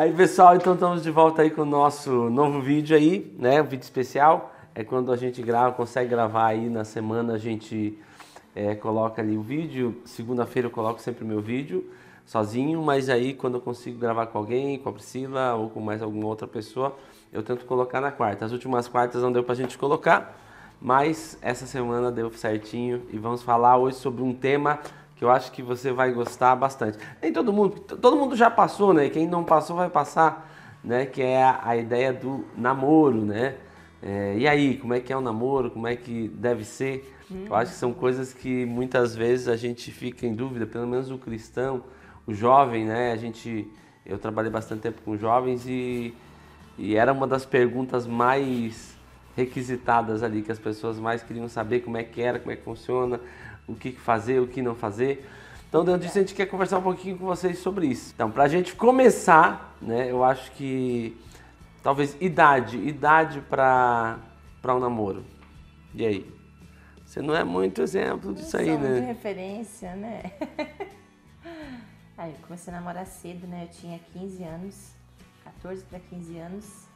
Aí, pessoal, então estamos de volta aí com o nosso novo vídeo aí, né? Um vídeo especial. É quando a gente grava, consegue gravar aí na semana, a gente é, coloca ali o vídeo. Segunda-feira eu coloco sempre o meu vídeo sozinho, mas aí quando eu consigo gravar com alguém, com a Priscila ou com mais alguma outra pessoa, eu tento colocar na quarta. As últimas quartas não deu pra gente colocar, mas essa semana deu certinho e vamos falar hoje sobre um tema que eu acho que você vai gostar bastante. Nem todo mundo, todo mundo já passou, né? Quem não passou vai passar, né? Que é a, ideia do namoro, né? É, e aí, como é que é o namoro? Como é que deve ser? Eu acho que são coisas que muitas vezes a gente fica em dúvida, pelo menos o cristão o jovem, né? A gente, eu trabalhei bastante tempo com jovens e, e era uma das perguntas mais requisitadas ali, que as pessoas mais queriam saber como é que era, como é que funciona, o que fazer, o que não fazer. Então, dentro disso, a gente quer conversar um pouquinho com vocês sobre isso. Então, para a gente começar, né, eu acho que talvez idade, idade para um namoro. E aí? Você não é muito exemplo disso não aí, né? de referência, né? Aí eu comecei a namorar cedo, né? Eu tinha 15 anos, 14 para 15 anos,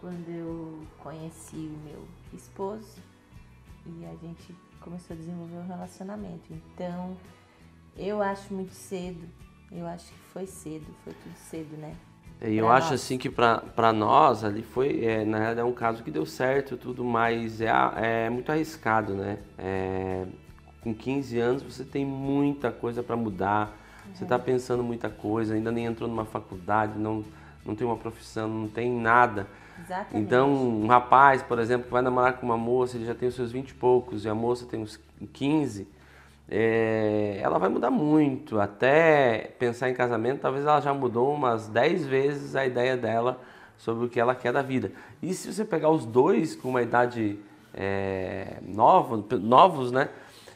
quando eu conheci o meu esposo e a gente começou a desenvolver um relacionamento. Então, eu acho muito cedo, eu acho que foi cedo, foi tudo cedo, né? E eu acho nós. assim que para nós ali foi, é, na realidade é um caso que deu certo tudo, mas é, é muito arriscado, né? É, com 15 anos você tem muita coisa para mudar, você está pensando muita coisa, ainda nem entrou numa faculdade, não, não tem uma profissão, não tem nada. Exatamente. Então, um rapaz, por exemplo, que vai namorar com uma moça, ele já tem os seus 20 e poucos, e a moça tem uns 15, é, ela vai mudar muito. Até pensar em casamento, talvez ela já mudou umas 10 vezes a ideia dela sobre o que ela quer da vida. E se você pegar os dois com uma idade é, nova, novos, né?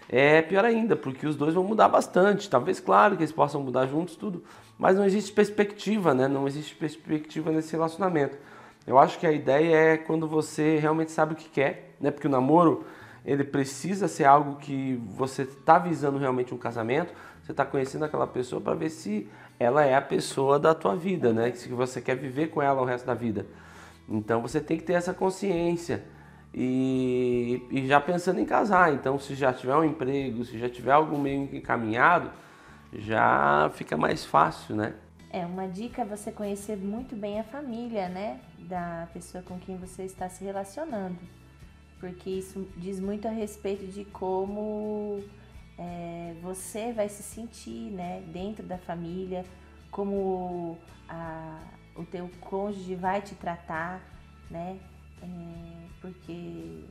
é pior ainda, porque os dois vão mudar bastante. Talvez, claro, que eles possam mudar juntos, tudo, mas não existe perspectiva, né? Não existe perspectiva nesse relacionamento. Eu acho que a ideia é quando você realmente sabe o que quer, né? Porque o namoro, ele precisa ser algo que você está visando realmente um casamento, você está conhecendo aquela pessoa para ver se ela é a pessoa da tua vida, né? Se você quer viver com ela o resto da vida. Então você tem que ter essa consciência e, e, já pensando em casar. Então, se já tiver um emprego, se já tiver algo meio encaminhado, já fica mais fácil, né? É, uma dica é você conhecer muito bem a família, né? Da pessoa com quem você está se relacionando. Porque isso diz muito a respeito de como é, você vai se sentir, né? Dentro da família, como a, o teu cônjuge vai te tratar, né? É, porque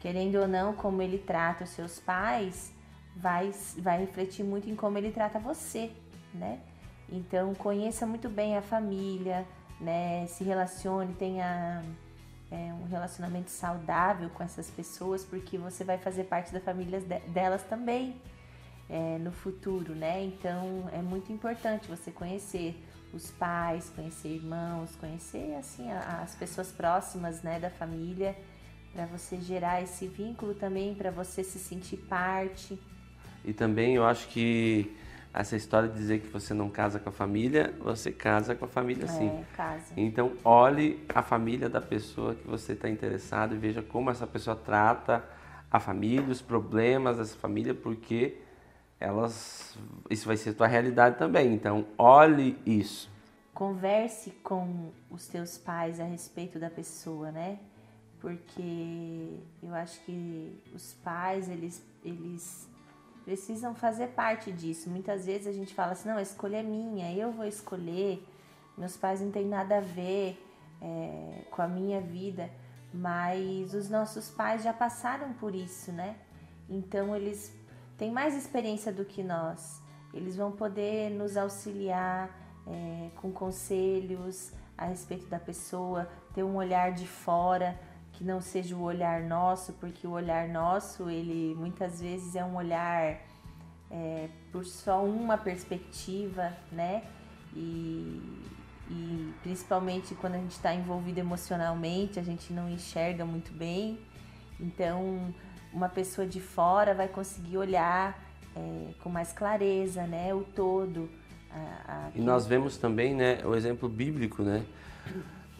querendo ou não, como ele trata os seus pais, vai, vai refletir muito em como ele trata você, né? Então conheça muito bem a família, né? Se relacione, tenha é, um relacionamento saudável com essas pessoas, porque você vai fazer parte da família delas também é, no futuro, né? Então é muito importante você conhecer os pais, conhecer irmãos, conhecer assim as pessoas próximas, né, da família, para você gerar esse vínculo também, para você se sentir parte. E também eu acho que essa história de dizer que você não casa com a família, você casa com a família sim. É, casa. Então olhe a família da pessoa que você está interessado e veja como essa pessoa trata a família, os problemas dessa família, porque elas isso vai ser tua realidade também. Então, olhe isso. Converse com os teus pais a respeito da pessoa, né? Porque eu acho que os pais, eles eles precisam fazer parte disso. Muitas vezes a gente fala assim: "Não, a escolha é minha, eu vou escolher. Meus pais não têm nada a ver é, com a minha vida." Mas os nossos pais já passaram por isso, né? Então eles têm mais experiência do que nós. Eles vão poder nos auxiliar é, com conselhos a respeito da pessoa, ter um olhar de fora que não seja o olhar nosso, porque o olhar nosso, ele muitas vezes é um olhar é, por só uma perspectiva, né? E, e principalmente quando a gente está envolvido emocionalmente, a gente não enxerga muito bem. Então, uma pessoa de fora vai conseguir olhar é, com mais clareza, né, o todo, A, a... E nós vemos também, né, o exemplo bíblico, né?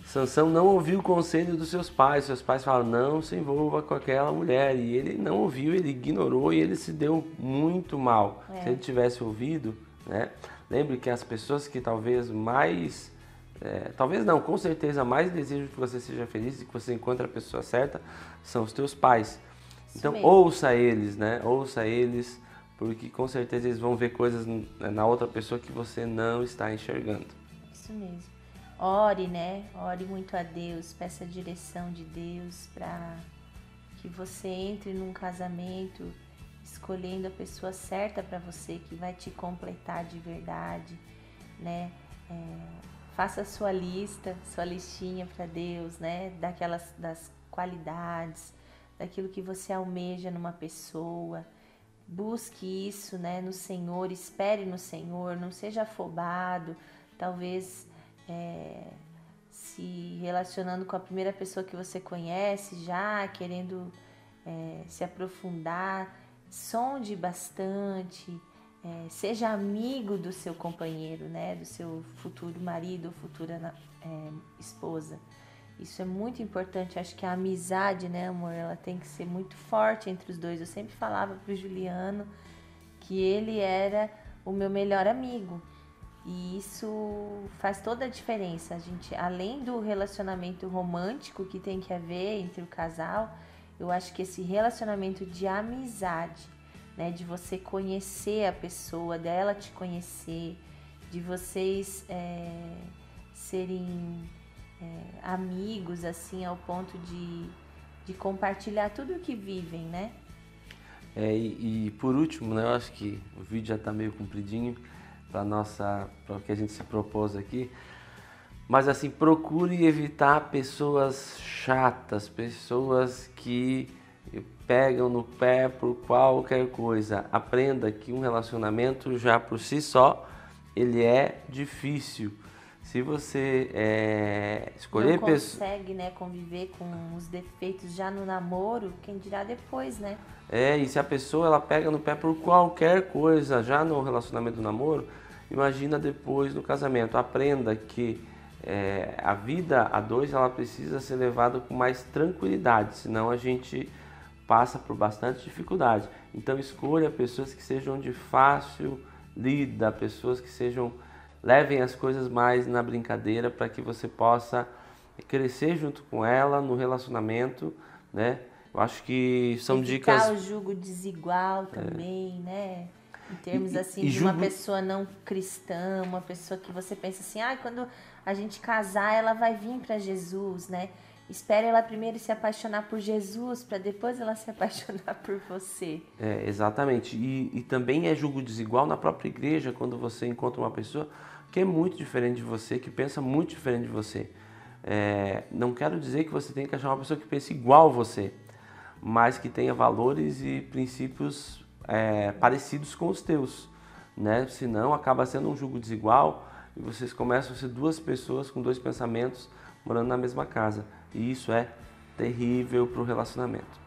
Sansão não ouviu o conselho dos seus pais. Seus pais falaram, não se envolva com aquela mulher. E ele não ouviu, ele ignorou e ele se deu muito mal. É. Se ele tivesse ouvido, né? Lembre que as pessoas que talvez mais, é, talvez não, com certeza mais desejam que você seja feliz e que você encontre a pessoa certa, são os teus pais. Então ouça eles, né? Ouça eles, porque com certeza eles vão ver coisas na outra pessoa que você não está enxergando. Isso mesmo. Ore, né? Ore muito a Deus, peça a direção de Deus para que você entre num casamento escolhendo a pessoa certa para você, que vai te completar de verdade, né? É, faça a sua lista, sua listinha para Deus, né? Daquelas das qualidades, daquilo que você almeja numa pessoa. Busque isso, né, no Senhor, espere no Senhor, não seja afobado, talvez é, se relacionando com a primeira pessoa que você conhece já, querendo é, se aprofundar, sonde bastante, é, seja amigo do seu companheiro, né, do seu futuro marido ou futura é, esposa. Isso é muito importante. Acho que a amizade, né, amor, ela tem que ser muito forte entre os dois. Eu sempre falava pro Juliano que ele era o meu melhor amigo. E isso faz toda a diferença. A gente, além do relacionamento romântico que tem que haver entre o casal, eu acho que esse relacionamento de amizade, né, de você conhecer a pessoa, dela te conhecer, de vocês é, serem é, amigos assim ao ponto de, de compartilhar tudo o que vivem, né? É, e, e por último, né, eu acho que o vídeo já está meio compridinho para nossa para o que a gente se propôs aqui. Mas assim, procure evitar pessoas chatas, pessoas que pegam no pé por qualquer coisa. Aprenda que um relacionamento já por si só ele é difícil. Se você é, escolher não consegue, né, conviver com os defeitos já no namoro, quem dirá depois, né? É, e se a pessoa ela pega no pé por qualquer coisa já no relacionamento do namoro, Imagina depois no casamento. Aprenda que é, a vida a dois ela precisa ser levada com mais tranquilidade, senão a gente passa por bastante dificuldade. Então escolha pessoas que sejam de fácil lida, pessoas que sejam levem as coisas mais na brincadeira para que você possa crescer junto com ela no relacionamento, né? Eu acho que são Evitar dicas. o jugo desigual também, é. né? Em termos assim, e, e de uma pessoa não cristã, uma pessoa que você pensa assim, ah, quando a gente casar, ela vai vir para Jesus, né? Espere ela primeiro se apaixonar por Jesus, para depois ela se apaixonar por você. É, exatamente. E, e também é julgo desigual na própria igreja, quando você encontra uma pessoa que é muito diferente de você, que pensa muito diferente de você. É, não quero dizer que você tem que achar uma pessoa que pense igual a você, mas que tenha valores e princípios é, parecidos com os teus, né? Senão acaba sendo um jugo desigual e vocês começam a ser duas pessoas com dois pensamentos morando na mesma casa. E isso é terrível para o relacionamento.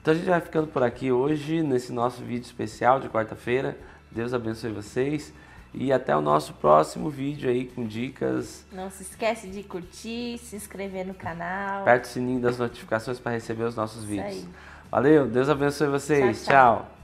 Então a gente vai ficando por aqui hoje nesse nosso vídeo especial de quarta-feira. Deus abençoe vocês e até o nosso próximo vídeo aí com dicas. Não se esquece de curtir, se inscrever no canal. Aperte o sininho das notificações para receber os nossos vídeos. Valeu, Deus abençoe vocês. tchau. tchau. tchau.